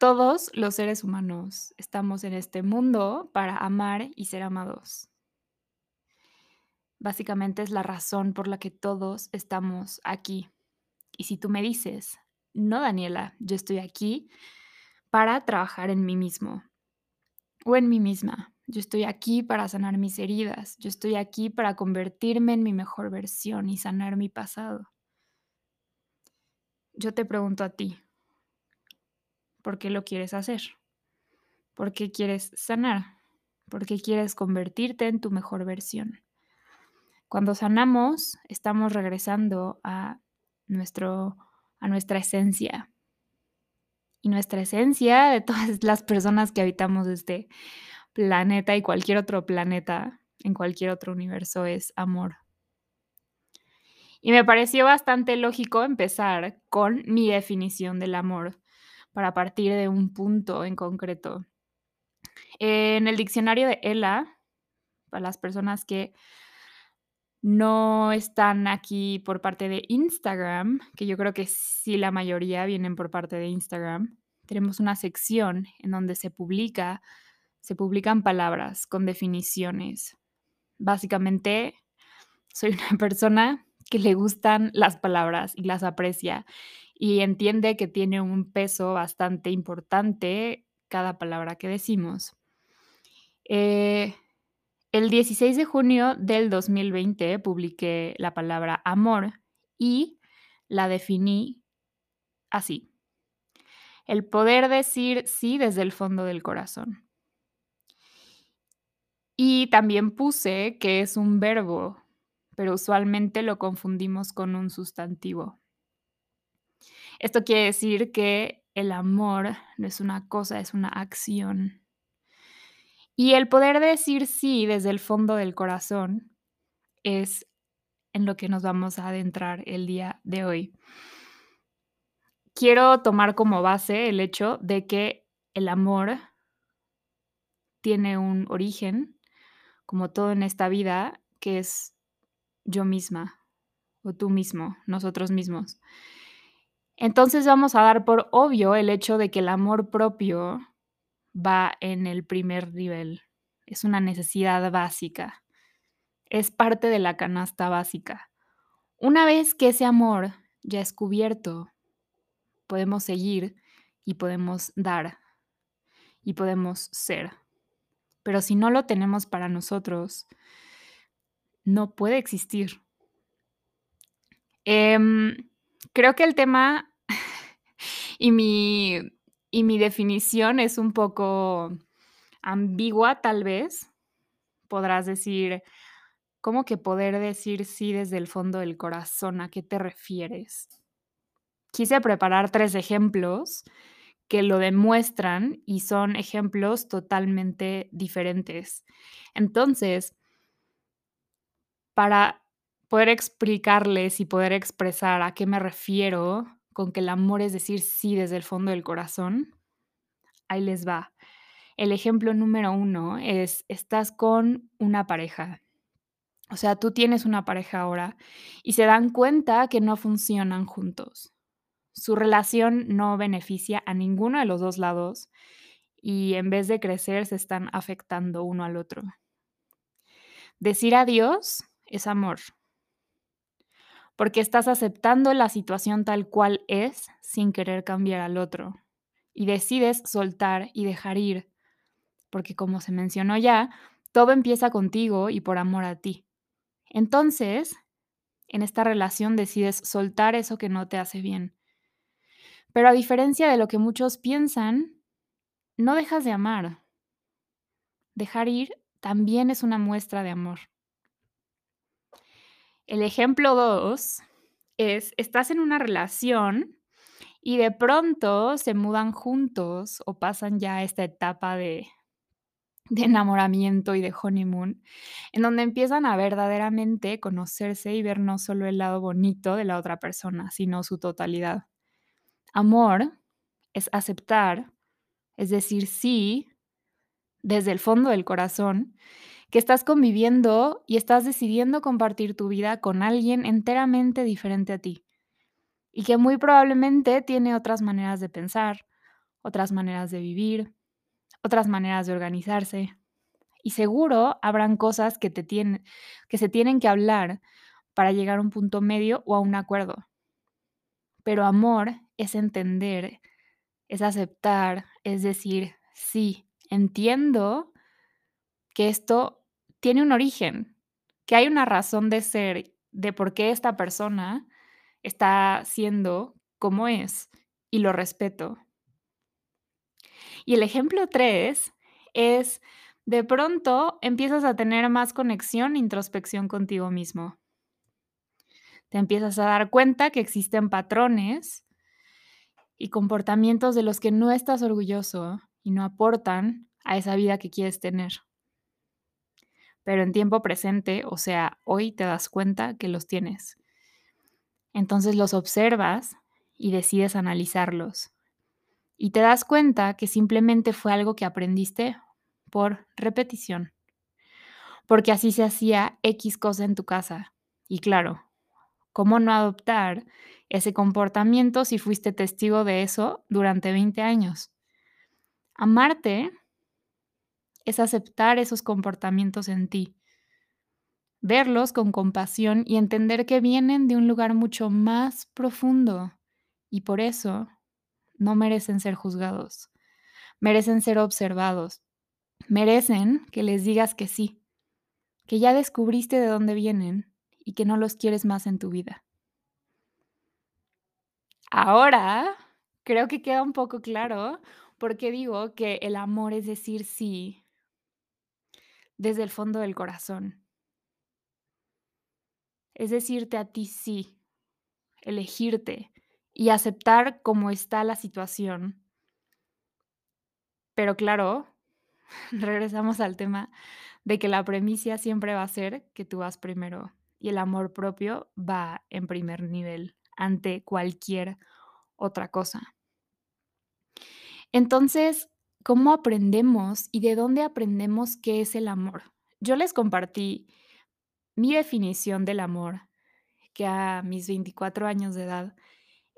Todos los seres humanos estamos en este mundo para amar y ser amados. Básicamente es la razón por la que todos estamos aquí. Y si tú me dices: "No, Daniela, yo estoy aquí para trabajar en mí mismo o en mí misma. Yo estoy aquí para sanar mis heridas. Yo estoy aquí para convertirme en mi mejor versión y sanar mi pasado". Yo te pregunto a ti ¿por qué lo quieres hacer? ¿Por qué quieres sanar? ¿Por qué quieres convertirte en tu mejor versión? Cuando sanamos, estamos regresando a nuestro a nuestra esencia. Y nuestra esencia de todas las personas que habitamos este planeta y cualquier otro planeta, en cualquier otro universo, es amor. Y me pareció bastante lógico empezar con mi definición del amor, para partir de un punto en concreto. En el diccionario de ELA, para las personas que no están aquí por parte de Instagram, que yo creo que sí la mayoría vienen por parte de Instagram, tenemos una sección en donde se publica se publican palabras con definiciones. Básicamente, soy una persona que le gustan las palabras y las aprecia, y entiende que tiene un peso bastante importante cada palabra que decimos. Eh, el 16 de junio del 2020 publiqué la palabra amor y la definí así: el poder decir sí desde el fondo del corazón. Y también puse que es un verbo, pero usualmente lo confundimos con un sustantivo. Esto quiere decir que el amor no es una cosa, es una acción. Y el poder decir sí desde el fondo del corazón es en lo que nos vamos a adentrar el día de hoy. Quiero tomar como base el hecho de que el amor tiene un origen, como todo en esta vida, que es yo misma o tú mismo, nosotros mismos. Entonces vamos a dar por obvio el hecho de que el amor propio va en el primer nivel. Es una necesidad básica. Es parte de la canasta básica. Una vez que ese amor ya es cubierto, podemos seguir y podemos dar y podemos ser. Pero si no lo tenemos para nosotros, no puede existir. Em, creo que el tema y mi y mi definición es un poco ambigua, tal vez. Podrás decir, ¿cómo que poder decir sí desde el fondo del corazón? ¿A qué te refieres? Quise preparar 3 ejemplos que lo demuestran y son ejemplos totalmente diferentes. Entonces para poder explicarles y poder expresar a qué me refiero con que el amor es decir sí desde el fondo del corazón, ahí les va. El ejemplo número 1 es, estás con una pareja. O sea, tú tienes una pareja ahora y se dan cuenta que no funcionan juntos. Su relación no beneficia a ninguno de los 2 lados y en vez de crecer se están afectando uno al otro. Decir adiós es amor. Porque estás aceptando la situación tal cual es sin querer cambiar al otro. Y decides soltar y dejar ir. Porque como se mencionó ya, todo empieza contigo y por amor a ti. Entonces, en esta relación decides soltar eso que no te hace bien. Pero a diferencia de lo que muchos piensan, no dejas de amar. Dejar ir también es una muestra de amor. El ejemplo 2 es, estás en una relación y de pronto se mudan juntos o pasan ya esta etapa de, de enamoramiento y de honeymoon, en donde empiezan a verdaderamente conocerse y ver no solo el lado bonito de la otra persona, sino su totalidad. Amor es aceptar, es decir, sí, desde el fondo del corazón, que estás conviviendo y estás decidiendo compartir tu vida con alguien enteramente diferente a ti y que muy probablemente tiene otras maneras de pensar, otras maneras de vivir, otras maneras de organizarse. Y seguro habrán cosas que, que se tienen que hablar para llegar a un punto medio o a un acuerdo. Pero amor es entender, es aceptar, es decir, sí, entiendo que esto tiene un origen, que hay una razón de ser, de por qué esta persona está siendo como es y lo respeto. Y el ejemplo 3 es, de pronto empiezas a tener más conexión e introspección contigo mismo. Te empiezas a dar cuenta que existen patrones y comportamientos de los que no estás orgulloso y no aportan a esa vida que quieres tener. Pero en tiempo presente, o sea, hoy te das cuenta que los tienes. Entonces los observas y decides analizarlos. Y te das cuenta que simplemente fue algo que aprendiste por repetición. Porque así se hacía X cosa en tu casa. Y claro, ¿cómo no adoptar ese comportamiento si fuiste testigo de eso durante 20 años? Amarte es aceptar esos comportamientos en ti, verlos con compasión y entender que vienen de un lugar mucho más profundo y por eso no merecen ser juzgados, merecen ser observados, merecen que les digas que sí, que ya descubriste de dónde vienen y que no los quieres más en tu vida. Ahora, creo que queda un poco claro por qué digo que el amor es decir sí desde el fondo del corazón. Es decirte a ti sí, elegirte y aceptar cómo está la situación. Pero claro, regresamos al tema de que la premisa siempre va a ser que tú vas primero y el amor propio va en primer nivel ante cualquier otra cosa. Entonces, ¿cómo aprendemos y de dónde aprendemos qué es el amor? Yo les compartí mi definición del amor, que a mis 24 años de edad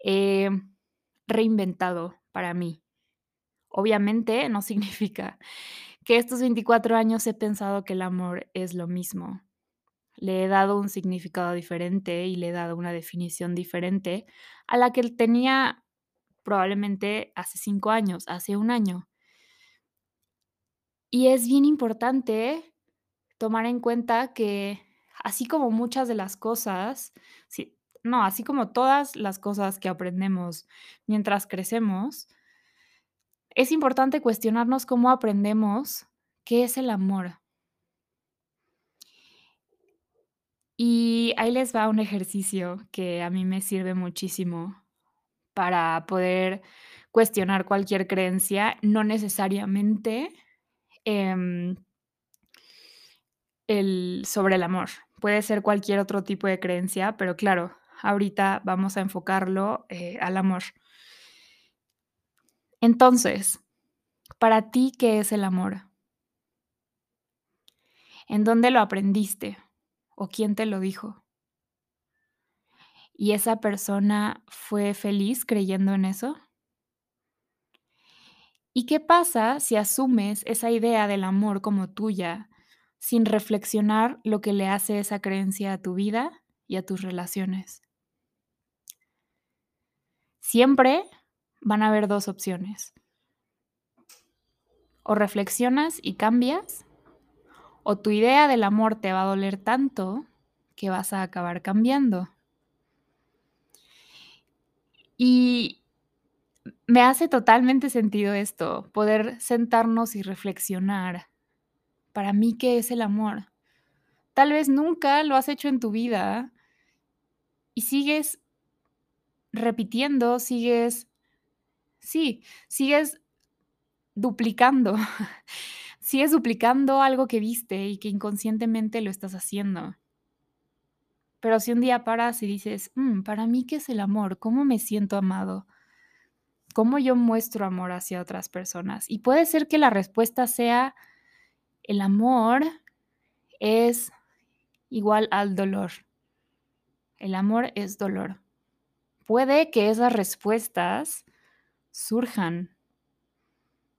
he reinventado para mí. Obviamente no significa que estos 24 años he pensado que el amor es lo mismo. Le he dado un significado diferente y le he dado una definición diferente a la que tenía probablemente hace cinco años, hace un año. Y es bien importante tomar en cuenta que así como muchas de las cosas, no, así como todas las cosas que aprendemos mientras crecemos, es importante cuestionarnos cómo aprendemos qué es el amor. Y ahí les va un ejercicio que a mí me sirve muchísimo para poder cuestionar cualquier creencia, no necesariamente em, el, sobre el amor. Puede ser cualquier otro tipo de creencia, pero claro, ahorita vamos a enfocarlo eh, al amor. Entonces, para ti, ¿qué es el amor? ¿En dónde lo aprendiste? ¿O quién te lo dijo? ¿Y esa persona fue feliz creyendo en eso? ¿Y qué pasa si asumes esa idea del amor como tuya sin reflexionar lo que le hace esa creencia a tu vida y a tus relaciones? Siempre van a haber dos opciones. O reflexionas y cambias, o tu idea del amor te va a doler tanto que vas a acabar cambiando. Y me hace totalmente sentido esto, poder sentarnos y reflexionar. Para mí, ¿qué es el amor? Tal vez nunca lo has hecho en tu vida y sigues repitiendo, sigues, sí, sigues duplicando, sigues duplicando algo que viste y que inconscientemente lo estás haciendo. Pero si un día paras y dices, mm, para mí, ¿qué es el amor? ¿Cómo me siento amado? ¿Cómo yo muestro amor hacia otras personas? Y puede ser que la respuesta sea, el amor es igual al dolor. El amor es dolor. Puede que esas respuestas surjan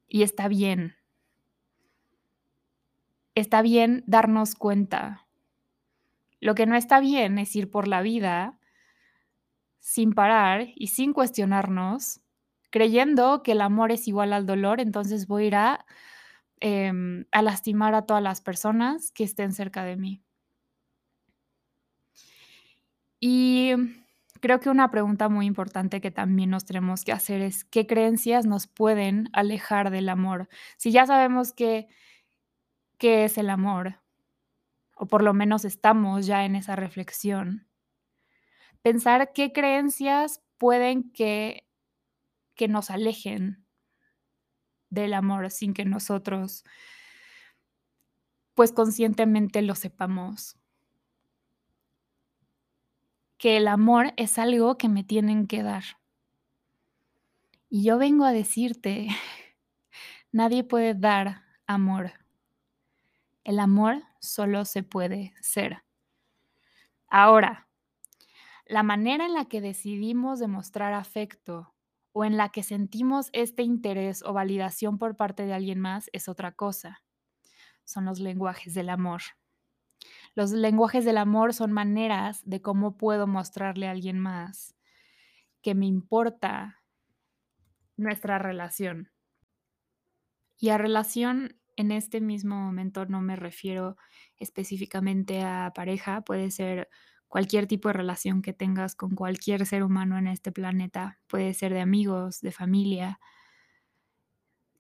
Y está bien. Está bien darnos cuenta. Lo que no está bien es ir por la vida sin parar y sin cuestionarnos, creyendo que el amor es igual al dolor, entonces voy a ir a, em, a lastimar a todas las personas que estén cerca de mí. Y creo que una pregunta muy importante que también nos tenemos que hacer es qué creencias nos pueden alejar del amor. Si ya sabemos qué es el amor, o por lo menos estamos ya en esa reflexión, pensar qué creencias pueden que, que nos alejen del amor sin que nosotros pues conscientemente lo sepamos. Que el amor es algo que me tienen que dar. Y yo vengo a decirte, nadie puede dar amor. El amor solo se puede ser. Ahora, la manera en la que decidimos demostrar afecto o en la que sentimos este interés o validación por parte de alguien más es otra cosa. Son los lenguajes del amor. Los lenguajes del amor son maneras de cómo puedo mostrarle a alguien más que me importa nuestra relación. Y a relación en este mismo momento no me refiero específicamente a pareja, puede ser cualquier tipo de relación que tengas con cualquier ser humano en este planeta. Puede ser de amigos, de familia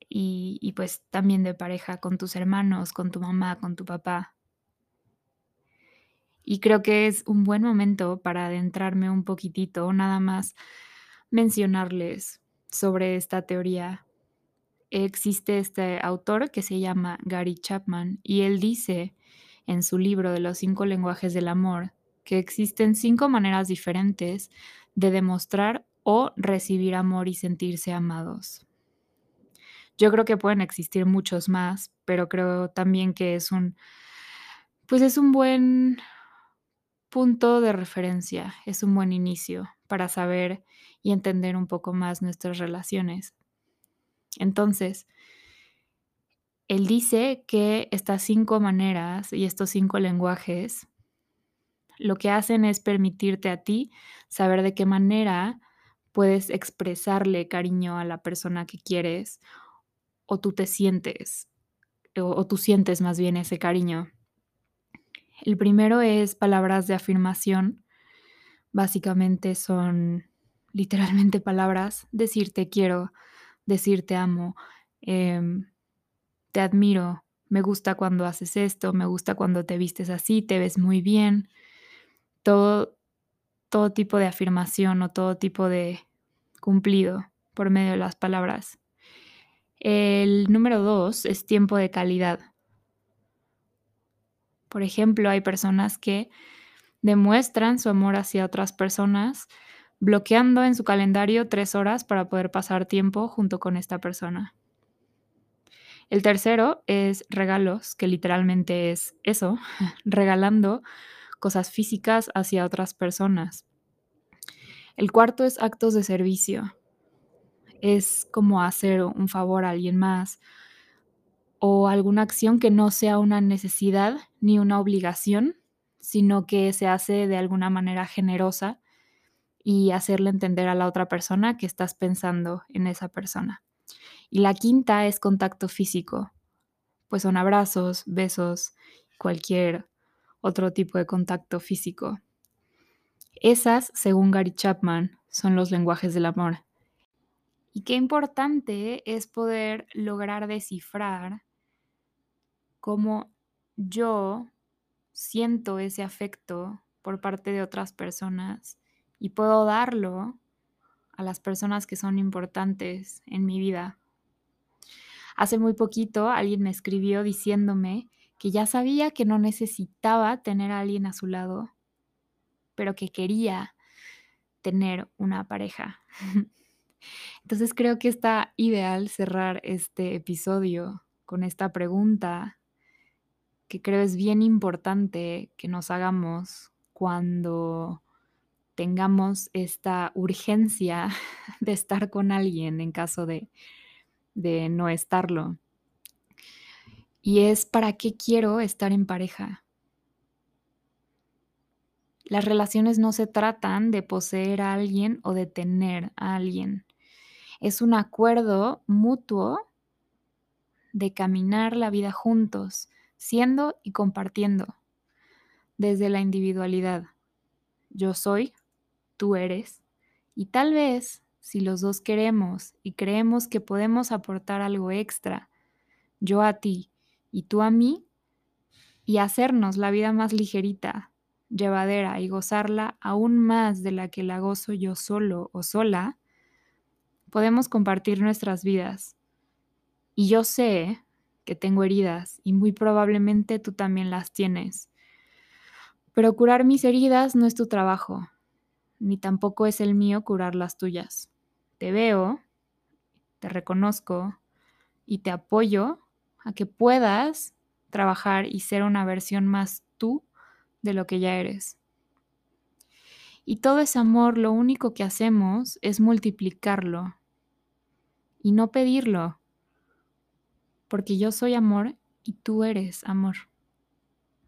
y, pues también de pareja con tus hermanos, con tu mamá, con tu papá. Y creo que es un buen momento para adentrarme un poquitito, nada más mencionarles sobre esta teoría. Existe este autor que se llama Gary Chapman y él dice en su libro de los cinco lenguajes del amor que existen cinco maneras diferentes de demostrar o recibir amor y sentirse amados. Yo creo que pueden existir muchos más, pero creo también que es un, pues es un buen punto de referencia, es un buen inicio para saber y entender un poco más nuestras relaciones. Entonces, él dice que estas cinco maneras y estos cinco lenguajes lo que hacen es permitirte a ti saber de qué manera puedes expresarle cariño a la persona que quieres o tú te sientes o, tú sientes más bien ese cariño. El primero es palabras de afirmación. Básicamente son literalmente palabras, decirte quiero, decirte amo, em, te admiro, me gusta cuando haces esto, me gusta cuando te vistes así, te ves muy bien, todo, todo tipo de afirmación o todo tipo de cumplido por medio de las palabras. El número dos es tiempo de calidad. Por ejemplo, hay personas que demuestran su amor hacia otras personas bloqueando en su calendario tres horas para poder pasar tiempo junto con esta persona. El tercero es regalos, que literalmente es eso, regalando cosas físicas hacia otras personas. El cuarto es actos de servicio. Es como hacer un favor a alguien más o alguna acción que no sea una necesidad ni una obligación, sino que se hace de alguna manera generosa y hacerle entender a la otra persona que estás pensando en esa persona. Y la quinta es contacto físico, pues son abrazos, besos, cualquier otro tipo de contacto físico. Esas, según Gary Chapman, son los lenguajes del amor. Y qué importante es poder lograr descifrar cómo yo siento ese afecto por parte de otras personas y puedo darlo a las personas que son importantes en mi vida. Hace muy poquito alguien me escribió diciéndome que ya sabía que no necesitaba tener a alguien a su lado, pero que quería tener una pareja. Entonces creo que está ideal cerrar este episodio con esta pregunta que creo es bien importante que nos hagamos cuando tengamos esta urgencia de estar con alguien en caso de, de no estarlo. Y es para qué quiero estar en pareja. Las relaciones no se tratan de poseer a alguien o de tener a alguien. Es un acuerdo mutuo de caminar la vida juntos, siendo y compartiendo, desde la individualidad. Yo soy, tú eres, y tal vez, si los dos queremos y creemos que podemos aportar algo extra, yo a ti y tú a mí, y hacernos la vida más ligerita, llevadera y gozarla aún más de la que la gozo yo solo o sola, podemos compartir nuestras vidas. Y yo sé que tengo heridas y muy probablemente tú también las tienes. Pero curar mis heridas no es tu trabajo, ni tampoco es el mío curar las tuyas. Te veo, te reconozco y te apoyo a que puedas trabajar y ser una versión más tú de lo que ya eres. Y todo ese amor lo único que hacemos es multiplicarlo y no pedirlo, porque yo soy amor y tú eres amor.